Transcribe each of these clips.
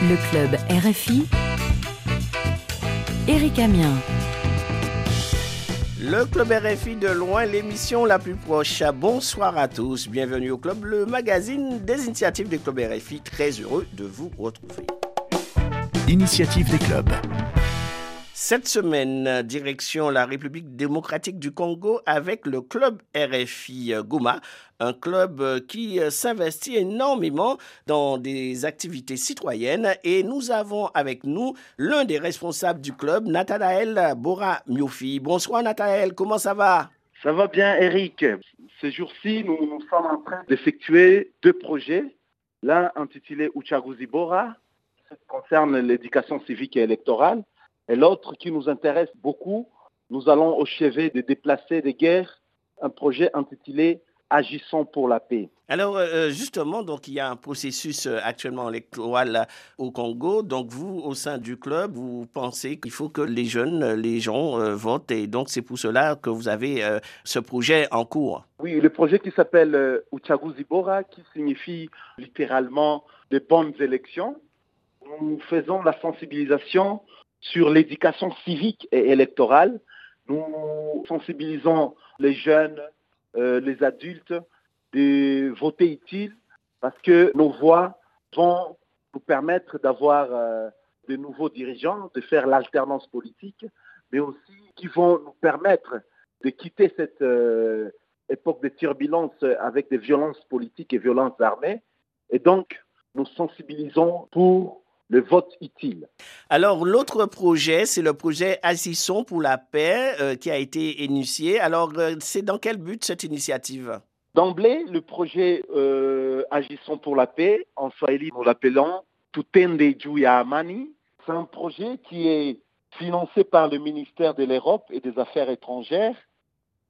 Le club RFI. Éric Amien. Le club RFI de loin, l'émission la plus proche. Bonsoir à tous, bienvenue au club, le magazine des initiatives des clubs RFI. Très heureux de vous retrouver. Initiative des clubs. Cette semaine, direction la République démocratique du Congo avec le club RFI Goma, un club qui s'investit énormément dans des activités citoyennes et nous avons avec nous l'un des responsables du club, Nathanaël Bora Miofi. Bonsoir Nathanaël, comment ça va? Ça va bien Eric. Ces jours-ci, nous, nous sommes en train d'effectuer deux projets. L'un intitulé Uchaguzi Bora, qui concerne l'éducation civique et électorale et l'autre qui nous intéresse beaucoup, nous allons au chevet de déplacer des guerres, un projet intitulé Agissons pour la paix. Alors euh, justement, donc il y a un processus euh, actuellement électoral au Congo. Donc vous, au sein du club, vous pensez qu'il faut que les jeunes, les gens euh, votent, et donc c'est pour cela que vous avez ce projet en cours. Oui, le projet qui s'appelle Uchaguzi Bora, qui signifie littéralement de bonnes élections. Nous faisons la sensibilisation sur l'éducation civique et électorale. Nous sensibilisons les jeunes, euh, les adultes de voter utile parce que nos voix vont nous permettre d'avoir euh, de nouveaux dirigeants, de faire l'alternance politique, mais aussi qui vont nous permettre de quitter cette euh, époque de turbulence avec des violences politiques et violences armées. Et donc, nous sensibilisons pour le vote utile. Alors, l'autre projet, c'est le projet Agissons pour la paix euh, qui a été initié. Alors, euh, c'est dans quel but cette initiative? D'emblée, le projet euh, Agissons pour la paix, en Swahili, nous l'appelons Tutende Juya Amani. C'est un projet qui est financé par le ministère de l'Europe et des Affaires étrangères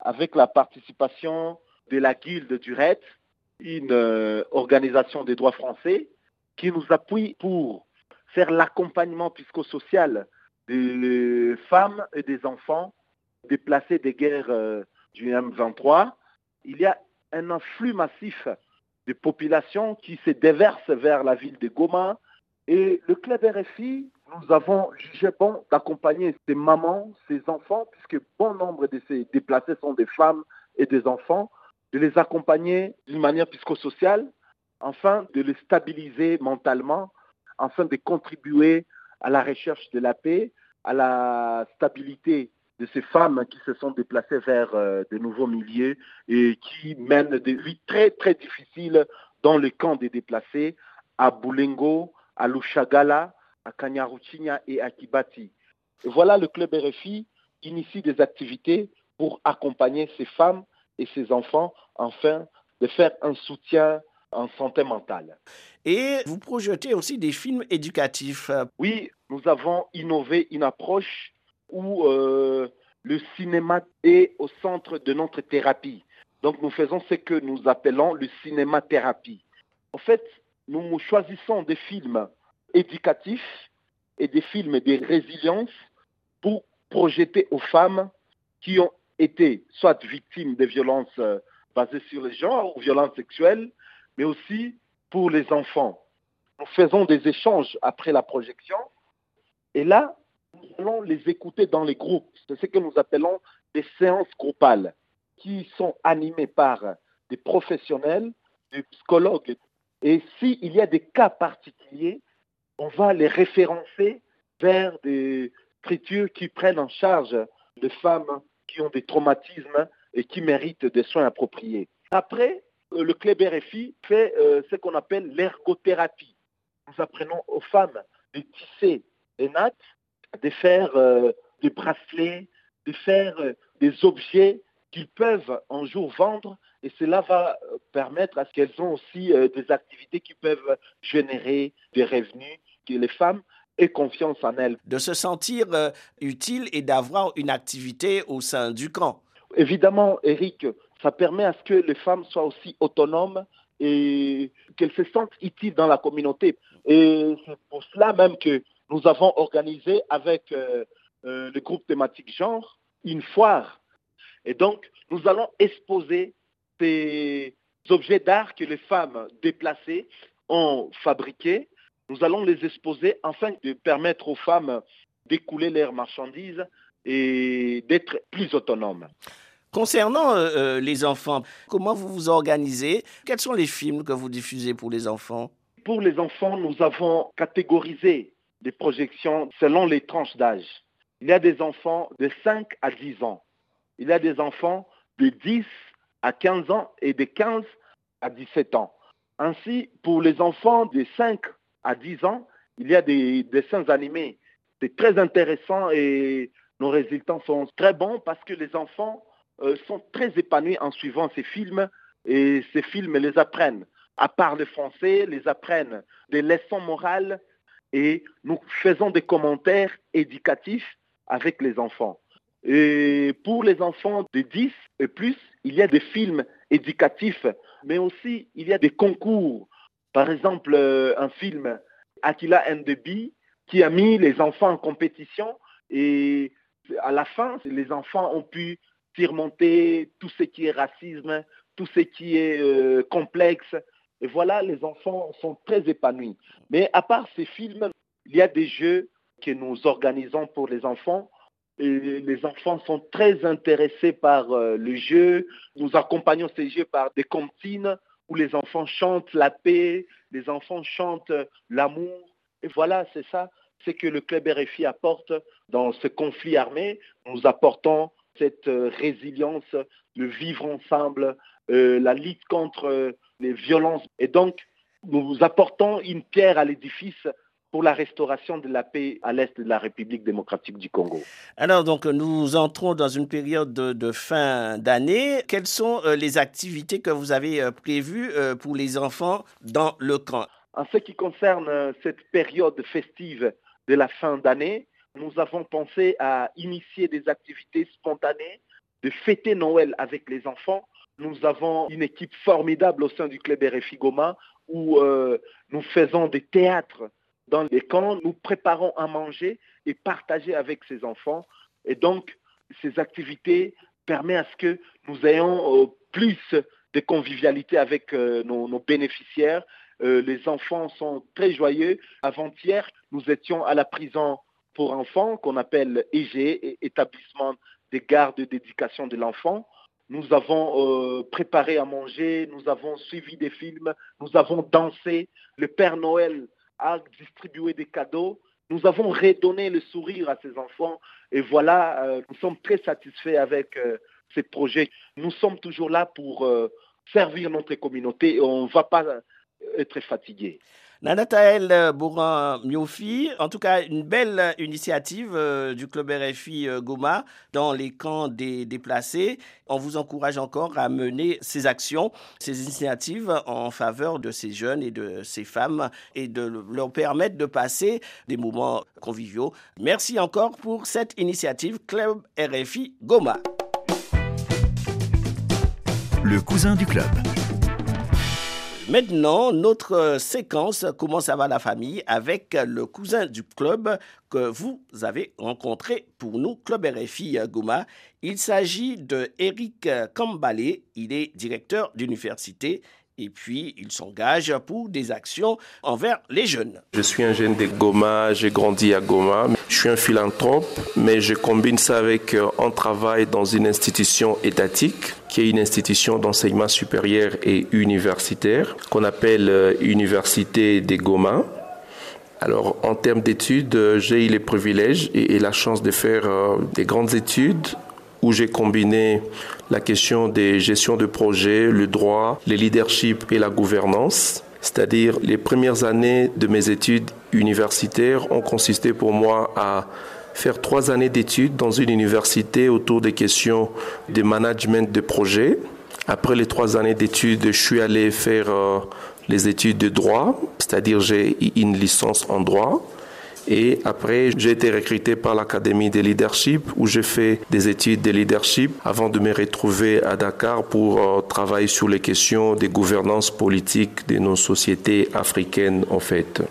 avec la participation de la Guilde du RED, une organisation des droits français, qui nous appuie pour faire l'accompagnement psychosocial des femmes et des enfants déplacés des guerres euh, du M23. Il y a un afflux massif de populations qui se déversent vers la ville de Goma. Et le club RFI, nous avons jugé bon d'accompagner ces mamans, ces enfants, puisque bon nombre de ces déplacés sont des femmes et des enfants, de les accompagner d'une manière psychosociale, afin de les stabiliser mentalement afin de contribuer à la recherche de la paix, à la stabilité de ces femmes qui se sont déplacées vers euh, de nouveaux milieux et qui mènent des vies très très difficiles dans le camp des déplacés à Boulengo, à Lushagala, à Kanyaruchinya et à Kibati. Et voilà le club RFI initie des activités pour accompagner ces femmes et ces enfants afin de faire un soutien en santé mentale. Et vous projetez aussi des films éducatifs. Oui, nous avons innové une approche où euh, le cinéma est au centre de notre thérapie. Donc nous faisons ce que nous appelons le cinéma-thérapie. En fait, nous choisissons des films éducatifs et des films de résilience pour projeter aux femmes qui ont été soit victimes de violences euh, basées sur le genre ou violences sexuelles, mais aussi pour les enfants. Nous faisons des échanges après la projection et là, nous allons les écouter dans les groupes. C'est ce que nous appelons des séances groupales qui sont animées par des professionnels, des psychologues. Et s'il y a des cas particuliers, on va les référencer vers des structures qui prennent en charge les femmes qui ont des traumatismes et qui méritent des soins appropriés. Après, le club RFI fait euh, ce qu'on appelle l'ergothérapie. Nous apprenons aux femmes de tisser des nattes, de faire euh, des bracelets, de faire des objets qu'ils peuvent un jour vendre et cela va permettre à ce qu'elles ont aussi des activités qui peuvent générer des revenus, que les femmes aient confiance en elles. De se sentir utile et d'avoir une activité au sein du camp. Évidemment, Eric, ça permet à ce que les femmes soient aussi autonomes et qu'elles se sentent utiles dans la communauté. Et c'est pour cela même que nous avons organisé avec euh, euh, le groupe thématique genre une foire. Et donc, nous allons exposer ces objets d'art que les femmes déplacées ont fabriqués Nous allons les exposer afin de permettre aux femmes d'écouler leurs marchandises et d'être plus autonomes. Concernant euh, euh, les enfants, comment vous vous organisez? Quels sont les films que vous diffusez pour les enfants? Pour les enfants, nous avons catégorisé les projections selon les tranches d'âge. Il y a des enfants de 5 à 10 ans. Il y a des enfants de 10 à 15 ans et de 15 à 17 ans. Ainsi, pour les enfants de 5 à 10 ans, il y a des dessins animés. C'est très intéressant et nos résultats sont très bons parce que les enfants euh, sont très épanouis en suivant ces films et ces films les apprennent. À part le français, les apprennent des leçons morales et nous faisons des commentaires éducatifs avec les enfants. Et pour les enfants de 10 et plus, il y a des films éducatifs, mais aussi il y a des concours. Par exemple, euh, un film Attila and the Bee qui a mis les enfants en compétition et à la fin, les enfants ont pu surmonter tout ce qui est racisme, tout ce qui est euh, complexe. Et voilà, les enfants sont très épanouis. Mais à part ces films, il y a des jeux que nous organisons pour les enfants. Les enfants sont très intéressés par euh, le jeu. Nous accompagnons ces jeux par des comptines où les enfants chantent la paix, les enfants chantent l'amour. Et voilà, c'est ça, c'est que le club RFI apporte dans ce conflit armé. Nous apportons cette euh, résilience, le vivre ensemble, euh, la lutte contre euh, les violences. Et donc, nous apportons une pierre à l'édifice pour la restauration de la paix à l'est de la République démocratique du Congo. Alors, donc, nous entrons dans une période de, fin d'année. Quelles sont les activités que vous avez prévues pour les enfants dans le camp? En ce qui concerne cette période festive de la fin d'année, nous avons pensé à initier des activités spontanées, de fêter Noël avec les enfants. Nous avons une équipe formidable au sein du club RFI Goma où euh, nous faisons des théâtres dans les camps, nous préparons à manger et partager avec ces enfants. Et donc, ces activités permettent à ce que nous ayons euh, plus de convivialité avec euh, nos, nos, bénéficiaires. les enfants sont très joyeux. Avant-hier, nous étions à la prison pour enfants qu'on appelle EG, établissement des gardes d'éducation de l'enfant. Nous avons euh, préparé à manger, nous avons suivi des films, nous avons dansé. Le Père Noël a distribué des cadeaux. Nous avons redonné le sourire à ces enfants. Et voilà, euh, nous sommes très satisfaits avec euh, ces projets. Nous sommes toujours là pour servir notre communauté et on ne va pas être fatigués. Nanataël Bourran-Miofi, en tout cas, une belle initiative euh, du club RFI euh, Goma dans les camps des déplacés. On vous encourage encore à mener ces actions, ces initiatives en faveur de ces jeunes et de ces femmes et de leur permettre de passer des moments conviviaux. Merci encore pour cette initiative Club RFI Goma. Le cousin du club. Maintenant, notre euh, séquence Comment ça va la famille avec le cousin du club que vous avez rencontré pour nous, Club RFI Goma. Il s'agit de Eric Kambale. Il est directeur d'université et puis il s'engage pour des actions envers les jeunes. Je suis un jeune de Goma, j'ai grandi à Goma. Je suis un philanthrope, mais je combine ça avec euh, un travail dans une institution étatique qui est une institution d'enseignement supérieur et universitaire qu'on appelle euh, Université des Goma. Alors, en termes d'études, euh, j'ai eu les privilèges et, la chance de faire des grandes études où j'ai combiné la question des gestions de projets, le droit, le leadership et la gouvernance. C'est-à-dire les premières années de mes études universitaires ont consisté pour moi à faire trois années d'études dans une université autour des questions de management de projets. Après les trois années d'études, je suis allé faire euh, les études de droit, c'est-à-dire j'ai une licence en droit. Et après, j'ai été recruté par l'Académie de leadership où j'ai fait des études de leadership avant de me retrouver à Dakar pour euh, travailler sur les questions des gouvernances politiques de nos sociétés africaines en fait.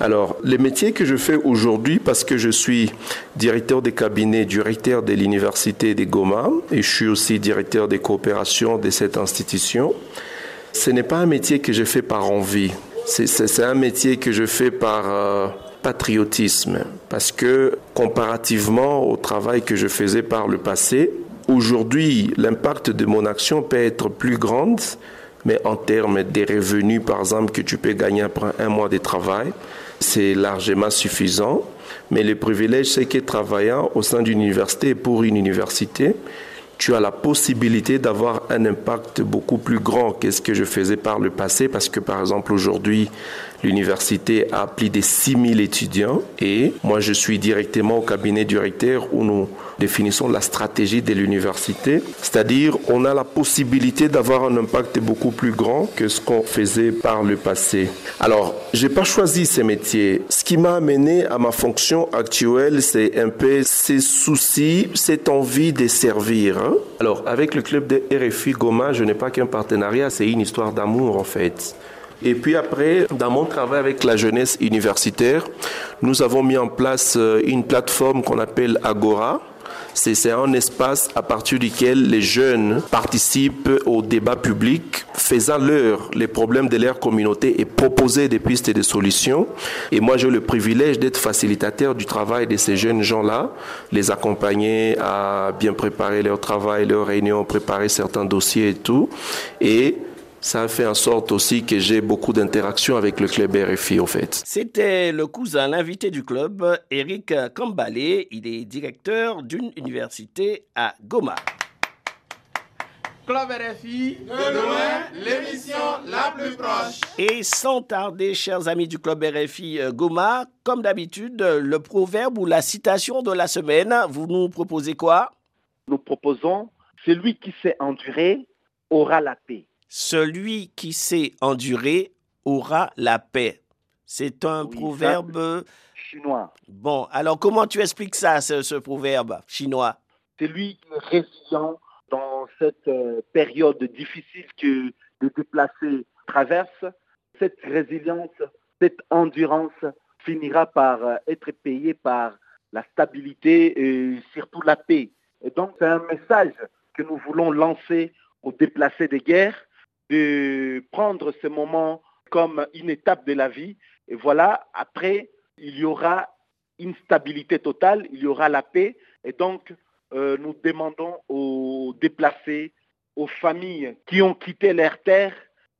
Alors, les métiers que je fais aujourd'hui, parce que je suis directeur des cabinets, directeur de l'université de Goma, et je suis aussi directeur des coopérations de cette institution, ce n'est pas un métier que j'ai fait par envie. C'est un métier que je fais par euh, patriotisme, parce que comparativement au travail que je faisais par le passé, aujourd'hui, l'impact de mon action peut être plus grand, mais en termes des revenus, par exemple, que tu peux gagner après un mois de travail, c'est largement suffisant. Mais le privilège, c'est que travaillant au sein d'une université et pour une université, tu as la possibilité d'avoir un impact beaucoup plus grand que ce que je faisais par le passé, parce que par exemple aujourd'hui, l'université a plus de 6000 étudiants et moi je suis directement au cabinet du recteur où nous définissons la stratégie de l'université, c'est-à-dire on a la possibilité d'avoir un impact beaucoup plus grand que ce qu'on faisait par le passé. Alors, j'ai pas choisi ces métiers. Ce qui m'a amené à ma fonction actuelle, c'est un peu ces soucis, cette envie de servir. Hein. Alors, avec le club de RFI Goma, je n'ai pas qu'un partenariat, c'est une histoire d'amour en fait. Et puis après, dans mon travail avec la jeunesse universitaire, nous avons mis en place euh, une plateforme qu'on appelle Agora. C'est un espace à partir duquel les jeunes participent au débat public, faisant leur les problèmes de leur communauté et proposer des pistes et des solutions. Et moi, j'ai le privilège d'être facilitateur du travail de ces jeunes gens-là, les accompagner à bien préparer leur travail, leurs réunions, préparer certains dossiers et tout. Et ça a fait en sorte aussi que j'ai beaucoup d'interactions avec le club RFI, au fait. C'était le cousin, l'invité du club, Eric Kambalé. Il est directeur d'une université à Goma. Club RFI, de loin, l'émission la plus proche. Et sans tarder, chers amis du Club RFI euh, Goma, comme d'habitude, le proverbe ou la citation de la semaine, vous nous proposez quoi? Nous proposons Celui qui sait endurer aura la paix. Celui qui sait endurer aura la paix. C'est un proverbe chinois. Bon, alors comment tu expliques ça, ce, proverbe chinois? Celui qui est résilient dans cette euh, période difficile que les déplacés traversent, cette résilience, cette endurance finira par euh, être payée par la stabilité et surtout la paix. Et donc c'est un message que nous voulons lancer aux déplacés des guerres de prendre ce moment comme une étape de la vie. Et voilà, après, il y aura une stabilité totale, il y aura la paix. Et donc, euh, nous demandons aux déplacés, aux familles qui ont quitté leur terre,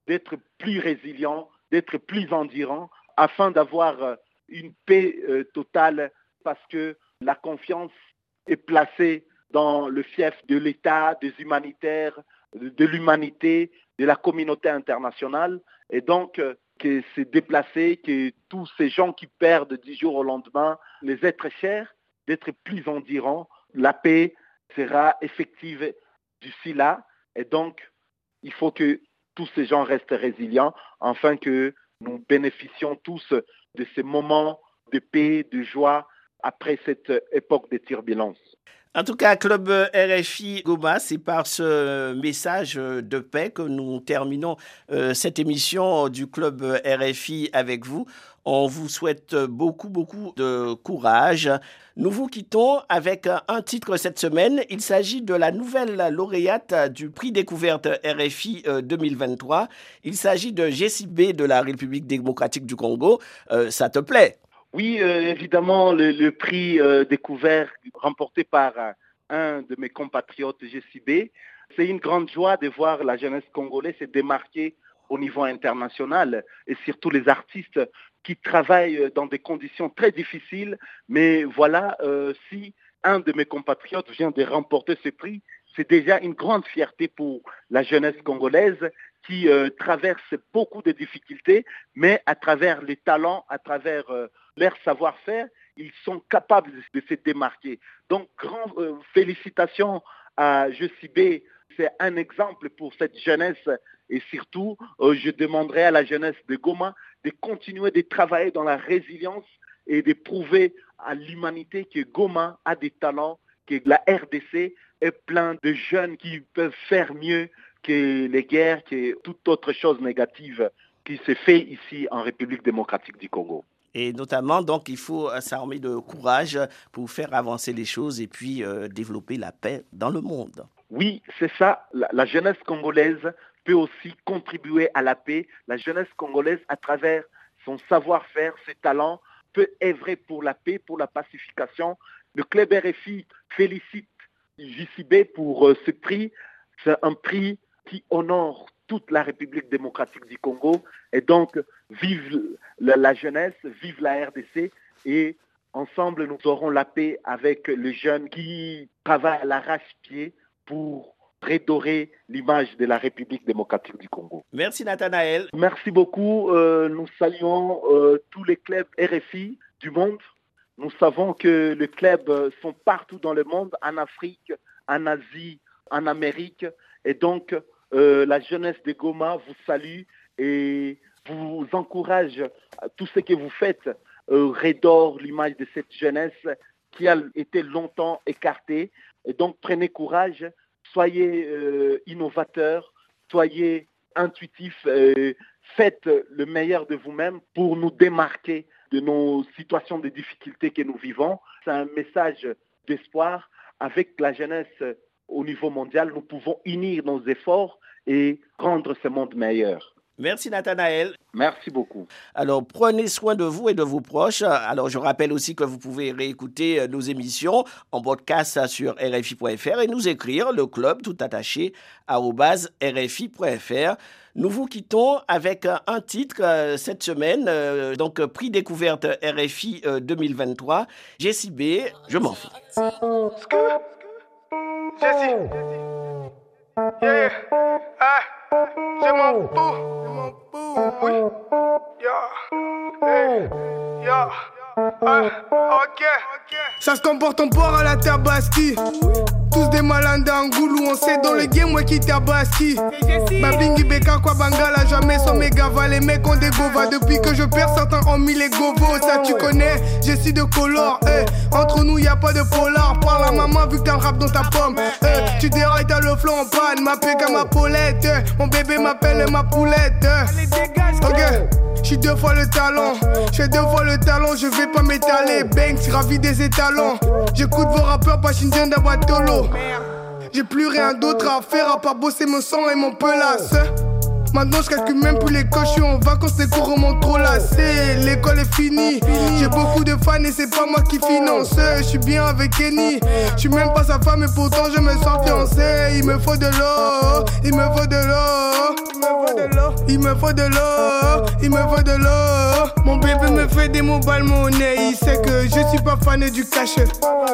d'être plus résilients, d'être plus endurants, afin d'avoir euh, une paix euh, totale, parce que la confiance est placée dans le fief de l'État, des humanitaires, de l'humanité, de la communauté internationale. Et donc, euh, que c'est déplacé, que tous ces gens qui perdent du jour au lendemain, les êtres chers, d'être plus endurants, la paix sera effective d'ici là. Et donc, il faut que tous ces gens restent résilients afin que nous bénéficions tous de ces moments de paix, de joie après cette époque de turbulence. En tout cas, Club RFI Goma, c'est par ce message de paix que nous terminons euh, cette émission du Club RFI avec vous. On vous souhaite beaucoup, beaucoup de courage. Nous vous quittons avec un titre cette semaine. Il s'agit de la nouvelle lauréate du prix découverte RFI 2023. Euh, Il s'agit de Jessie B de la République démocratique du Congo. Euh, ça te plaît? Oui, euh, évidemment, le, prix euh, découvert remporté par euh, un de mes compatriotes GCB, c'est une grande joie de voir la jeunesse congolaise se démarquer au niveau international et surtout les artistes qui travaillent dans des conditions très difficiles. Mais voilà, si un de mes compatriotes vient de remporter ce prix, c'est déjà une grande fierté pour la jeunesse congolaise qui traverse beaucoup de difficultés, mais à travers les talents, à travers leur savoir-faire, ils sont capables de se démarquer. Donc, grand euh, félicitations à B. C'est un exemple pour cette jeunesse et surtout, euh, je demanderai à la jeunesse de Goma de continuer de travailler dans la résilience et de prouver à l'humanité que Goma a des talents, que la RDC est plein de jeunes qui peuvent faire mieux que les guerres, que toute autre chose négative qui se fait ici en République démocratique du Congo. Et notamment, donc, il faut euh, s'armer de courage pour faire avancer les choses et puis euh, développer la paix dans le monde. Oui, c'est ça. La, jeunesse congolaise peut aussi contribuer à la paix. La jeunesse congolaise, à travers son savoir-faire, ses talents, peut œuvrer pour la paix, pour la pacification. Le club RFI félicite JCB pour euh, ce prix. C'est un prix qui honore toute la République démocratique du Congo. Et donc, vive la, jeunesse, vive la RDC. Et ensemble, nous aurons la paix avec les jeunes qui travaillent à l'arrache-pied pour redorer l'image de la République démocratique du Congo. Merci Nathanaël. Merci beaucoup. Euh, nous saluons euh, tous les clubs RFI du monde. Nous savons que les clubs sont partout dans le monde, en Afrique, en Asie, en Amérique. Et donc, euh, la jeunesse de Goma vous salue et vous encourage à tout ce que vous faites euh, l'image de cette jeunesse qui a été longtemps écartée. Donc prenez courage, soyez euh, innovateurs, soyez intuitifs, faites le meilleur de vous-même pour nous démarquer de nos situations de difficulté que nous vivons. C'est un message d'espoir. Avec la jeunesse au niveau mondial, nous pouvons unir nos efforts et rendre ce monde meilleur. Merci Nathanaël. Merci beaucoup. Alors prenez soin de vous et de vos proches. Alors je rappelle aussi que vous pouvez réécouter euh, nos émissions en podcast sur rfi.fr et nous écrire le club tout attaché rfi.fr. Nous vous quittons avec un titre euh, cette semaine, euh, donc prix découverte RFI 2023. Jessie B, je m'en fous. Jessie. Yeah, ah, je m'en fous, je m'en fous, oui. Yeah, hey, yeah, ah, ok. Ça se comporte en port à la tabaski. Tous des malins d'Angoulou, on sait dans le game, ouais, qui tabaski. Babingi Beka, quoi, Bangala, jamais sans méga Les mecs ont des govas. Depuis que je perds, certains ont mis les govos. Ça, tu connais, je suis de color. Eh. Entre nous, y a pas de polar. Parle à maman, vu que t'as un rap dans ta pomme. Eh. Tu dérailles, t'as le flanc en panne. Ma péga, ma poulette. Eh. Mon bébé m'appelle ma poulette. Ok. J'suis deux fois le talent, j'fais deux fois le talent, je vais pas m'étaler. Banks, ravi des étalons. J'écoute vos rappeurs, pas Shindian d'Abatolo. J'ai plus rien d'autre à faire à part bosser mon sang et mon pelasse. Maintenant je calcule même plus les coches, je suis en vacances, les cours remontent trop lassés. L'école est finie, j'ai beaucoup de fans et c'est pas moi qui finance. Je suis bien avec Kenny, je suis même pas sa femme et pourtant je me sens fiancé. Il me faut de l'eau, il me faut de l'eau. Il me faut de l'eau, il me faut de l'eau. Mon bébé me fait des mobile monnaie, il sait que je suis pas fan du cash.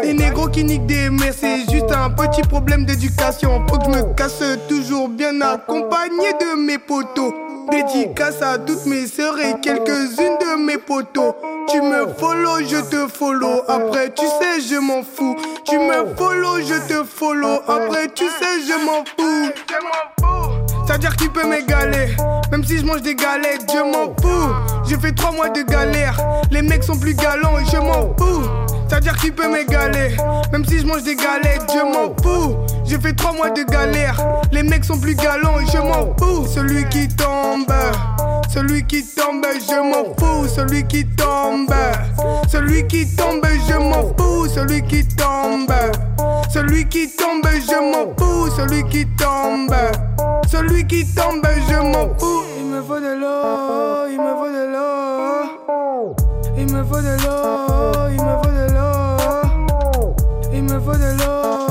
Les négros qui niquent des mères, c'est juste un petit problème d'éducation. Faut que je me casse toujours bien accompagné de mes potos. Dédicace à toutes mes sœurs et quelques-unes de mes potos. Tu me follow, je te follow. Après, tu sais, je m'en fous. Tu me follow, je te follow. Après, tu sais, je m'en fous. C'est-à-dire qu'il peut m'égaler. Même si je mange des galettes, je m'en fous. J'ai fait trois mois de galère. Les mecs sont plus galants et je m'en fous. C'est-à-dire qu'il peut m'égaler. Même si je mange des galettes, je m'en fous. J'ai fait trois mois de galère. Les mecs sont plus galants et je m'en fous. Celui qui tombe, celui qui tombe, je m'en fous. Celui qui tombe, celui qui tombe, je m'en fous. Celui qui tombe, celui qui tombe, je m'en fous. Celui qui tombe, celui qui tombe, je m'en fous. Il me faut de l'eau, il me faut de l'eau. Il me faut de l'eau, il me faut de l'eau. Il me faut de l'eau,